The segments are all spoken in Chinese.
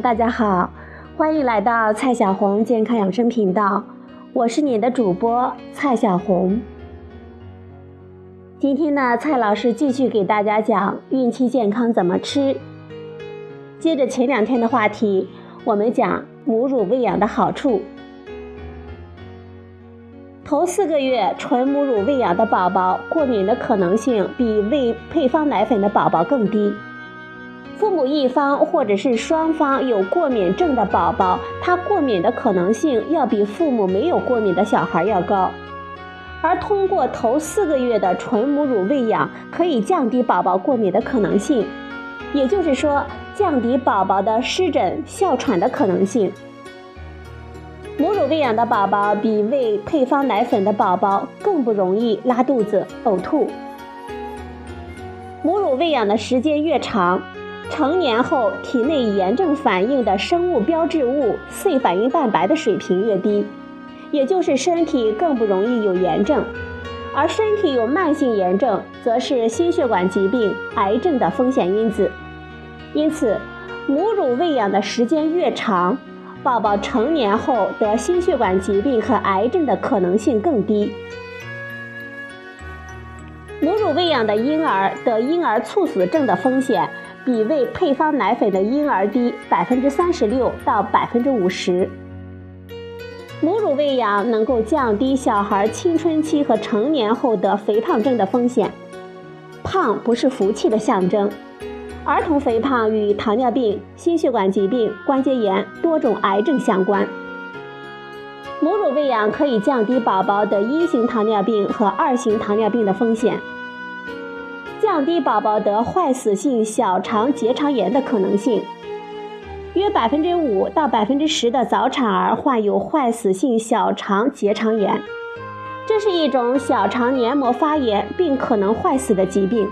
大家好，欢迎来到蔡小红健康养生频道，我是你的主播蔡小红。今天呢，蔡老师继续给大家讲孕期健康怎么吃。接着前两天的话题，我们讲母乳喂养的好处。头四个月纯母乳喂养的宝宝，过敏的可能性比喂配方奶粉的宝宝更低。父母一方或者是双方有过敏症的宝宝，他过敏的可能性要比父母没有过敏的小孩要高。而通过头四个月的纯母乳喂养，可以降低宝宝过敏的可能性，也就是说，降低宝宝的湿疹、哮喘的可能性。母乳喂养的宝宝比喂配方奶粉的宝宝更不容易拉肚子、呕吐。母乳喂养的时间越长，成年后体内炎症反应的生物标志物 C 反应蛋白的水平越低，也就是身体更不容易有炎症。而身体有慢性炎症，则是心血管疾病、癌症的风险因子。因此，母乳喂养的时间越长，宝宝成年后得心血管疾病和癌症的可能性更低。母乳喂养的婴儿得婴儿猝死症的风险比喂配方奶粉的婴儿低百分之三十六到百分之五十。母乳喂养能够降低小孩青春期和成年后得肥胖症的风险。胖不是福气的象征。儿童肥胖与糖尿病、心血管疾病、关节炎、多种癌症相关。母乳喂养可以降低宝宝的一型糖尿病和二型糖尿病的风险，降低宝宝得坏死性小肠结肠炎的可能性。约百分之五到百分之十的早产儿患有坏死性小肠结肠炎，这是一种小肠黏膜发炎并可能坏死的疾病。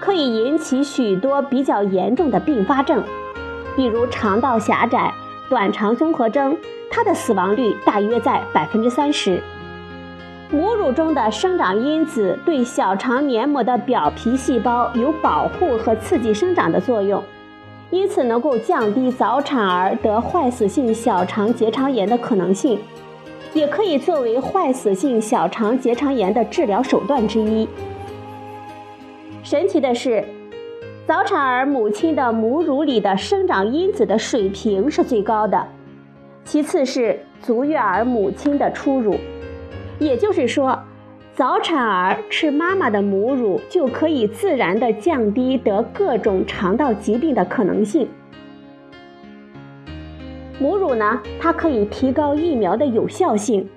可以引起许多比较严重的并发症，比如肠道狭窄、短肠综合征，它的死亡率大约在百分之三十。母乳中的生长因子对小肠黏膜的表皮细胞有保护和刺激生长的作用，因此能够降低早产儿得坏死性小肠结肠炎的可能性，也可以作为坏死性小肠结肠炎的治疗手段之一。神奇的是，早产儿母亲的母乳里的生长因子的水平是最高的，其次是足月儿母亲的初乳。也就是说，早产儿吃妈妈的母乳就可以自然的降低得各种肠道疾病的可能性。母乳呢，它可以提高疫苗的有效性，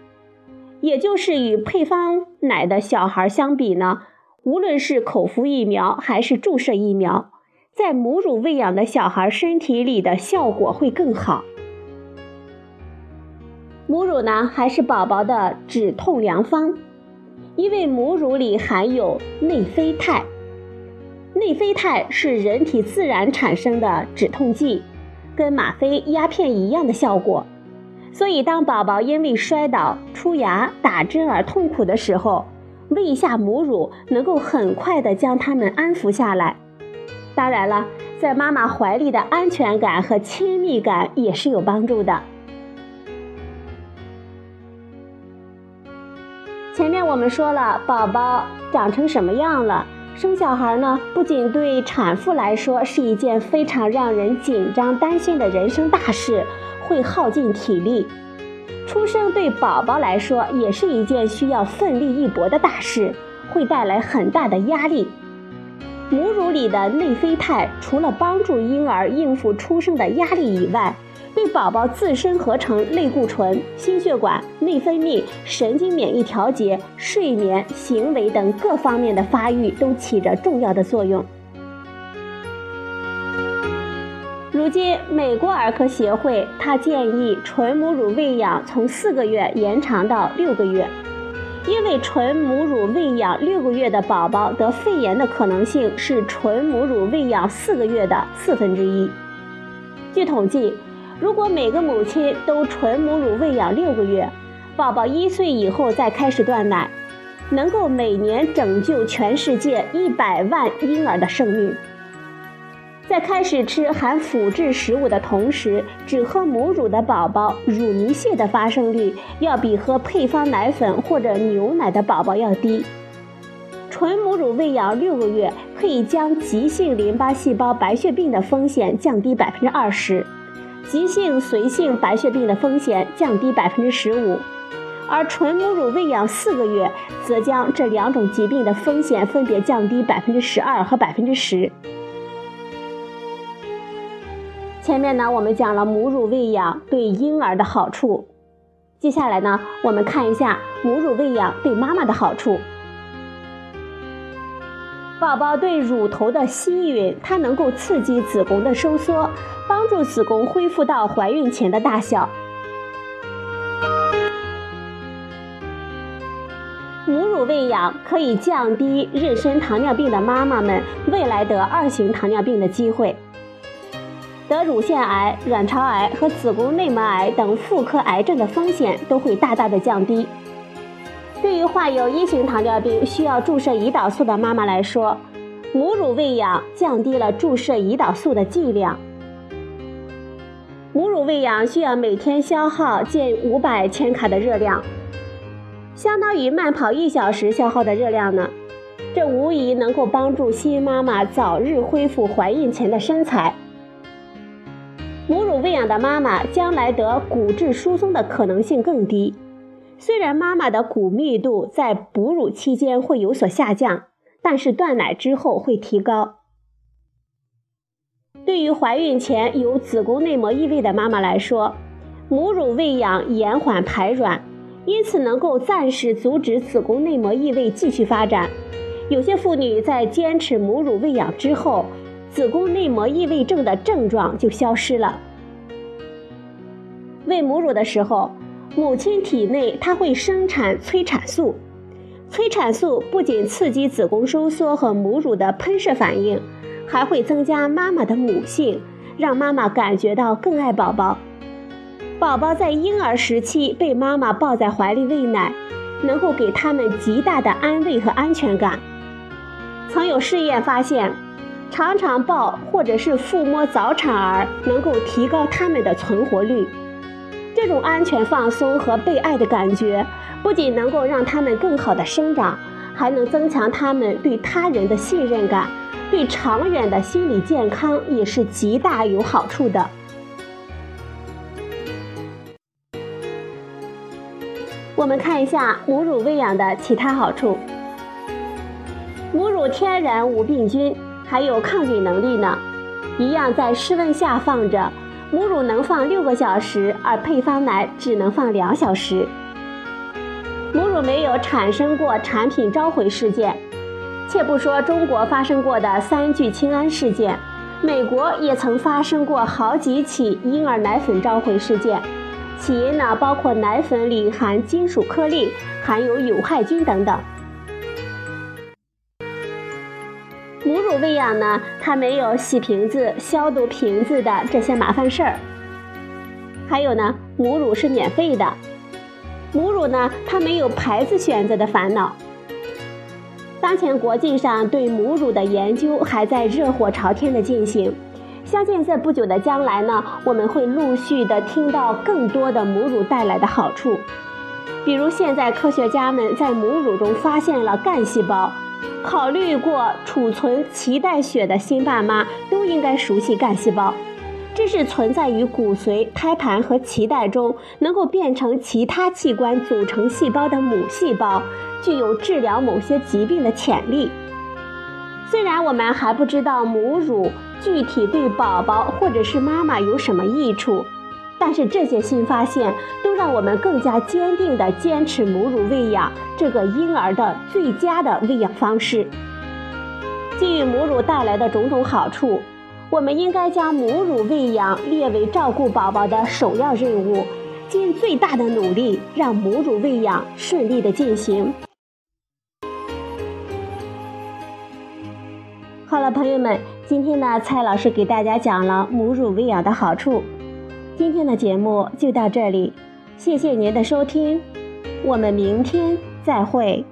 也就是与配方奶的小孩相比呢。无论是口服疫苗还是注射疫苗，在母乳喂养的小孩身体里的效果会更好。母乳呢，还是宝宝的止痛良方，因为母乳里含有内啡肽。内啡肽是人体自然产生的止痛剂，跟吗啡、鸦片一样的效果。所以，当宝宝因为摔倒、出牙、打针而痛苦的时候，喂一下母乳，能够很快的将他们安抚下来。当然了，在妈妈怀里的安全感和亲密感也是有帮助的。我们说了，宝宝长成什么样了，生小孩呢，不仅对产妇来说是一件非常让人紧张担心的人生大事，会耗尽体力。出生对宝宝来说也是一件需要奋力一搏的大事，会带来很大的压力。母乳里的内啡肽除了帮助婴儿应付出生的压力以外，对宝宝自身合成类固醇、心血管、内分泌、神经免疫调节、睡眠、行为等各方面的发育都起着重要的作用。如今，美国儿科协会他建议纯母乳喂养从四个月延长到六个月，因为纯母乳喂养六个月的宝宝得肺炎的可能性是纯母乳喂养四个月的四分之一。据统计，如果每个母亲都纯母乳喂养六个月，宝宝一岁以后再开始断奶，能够每年拯救全世界一百万婴儿的生命。在开始吃含腐质食物的同时，只喝母乳的宝宝乳糜泻的发生率要比喝配方奶粉或者牛奶的宝宝要低。纯母乳喂养六个月，可以将急性淋巴细胞白血病的风险降低百分之二十，急性髓性白血病的风险降低百分之十五，而纯母乳喂养四个月，则将这两种疾病的风险分别降低百分之十二和百分之十。前面呢，我们讲了母乳喂养对婴儿的好处，接下来呢，我们看一下母乳喂养对妈妈的好处。宝宝对乳头的吸吮，它能够刺激子宫的收缩，帮助子宫恢复到怀孕前的大小。母乳喂养可以降低妊娠糖尿病的妈妈们未来得二型糖尿病的机会。得乳腺癌、卵巢癌和子宫内膜癌等妇科癌症的风险都会大大的降低。对于患有一型糖尿病需要注射胰岛素的妈妈来说，母乳喂养降低了注射胰岛素的剂量。母乳喂养需要每天消耗近五百千卡的热量，相当于慢跑一小时消耗的热量呢。这无疑能够帮助新妈妈早日恢复怀孕前的身材。母乳喂养的妈妈将来得骨质疏松的可能性更低。虽然妈妈的骨密度在哺乳期间会有所下降，但是断奶之后会提高。对于怀孕前有子宫内膜异位的妈妈来说，母乳喂养延缓排卵，因此能够暂时阻止子宫内膜异位继续发展。有些妇女在坚持母乳喂养之后，子宫内膜异位症的症状就消失了。喂母乳的时候，母亲体内它会生产催产素，催产素不仅刺激子宫收缩和母乳的喷射反应，还会增加妈妈的母性，让妈妈感觉到更爱宝宝。宝宝在婴儿时期被妈妈抱在怀里喂奶，能够给他们极大的安慰和安全感。曾有试验发现。常常抱或者是抚摸早产儿，能够提高他们的存活率。这种安全、放松和被爱的感觉，不仅能够让他们更好的生长，还能增强他们对他人的信任感，对长远的心理健康也是极大有好处的。我们看一下母乳喂养的其他好处。母乳天然无病菌。还有抗菌能力呢，一样在室温下放着，母乳能放六个小时，而配方奶只能放两小时。母乳没有产生过产品召回事件，且不说中国发生过的三聚氰胺事件，美国也曾发生过好几起婴儿奶粉召回事件，起因呢包括奶粉里含金属颗粒、含有有害菌等等。母乳喂养呢，它没有洗瓶子、消毒瓶子的这些麻烦事儿。还有呢，母乳是免费的。母乳呢，它没有牌子选择的烦恼。当前国际上对母乳的研究还在热火朝天的进行，相信在不久的将来呢，我们会陆续的听到更多的母乳带来的好处。比如现在科学家们在母乳中发现了干细胞。考虑过储存脐带血的新爸妈都应该熟悉干细胞，这是存在于骨髓、胎盘和脐带中，能够变成其他器官组成细胞的母细胞，具有治疗某些疾病的潜力。虽然我们还不知道母乳具体对宝宝或者是妈妈有什么益处。但是这些新发现都让我们更加坚定地坚持母乳喂养这个婴儿的最佳的喂养方式。基于母乳带来的种种好处，我们应该将母乳喂养列为照顾宝宝的首要任务，尽最大的努力让母乳喂养顺利的进行。好了，朋友们，今天呢，蔡老师给大家讲了母乳喂养的好处。今天的节目就到这里，谢谢您的收听，我们明天再会。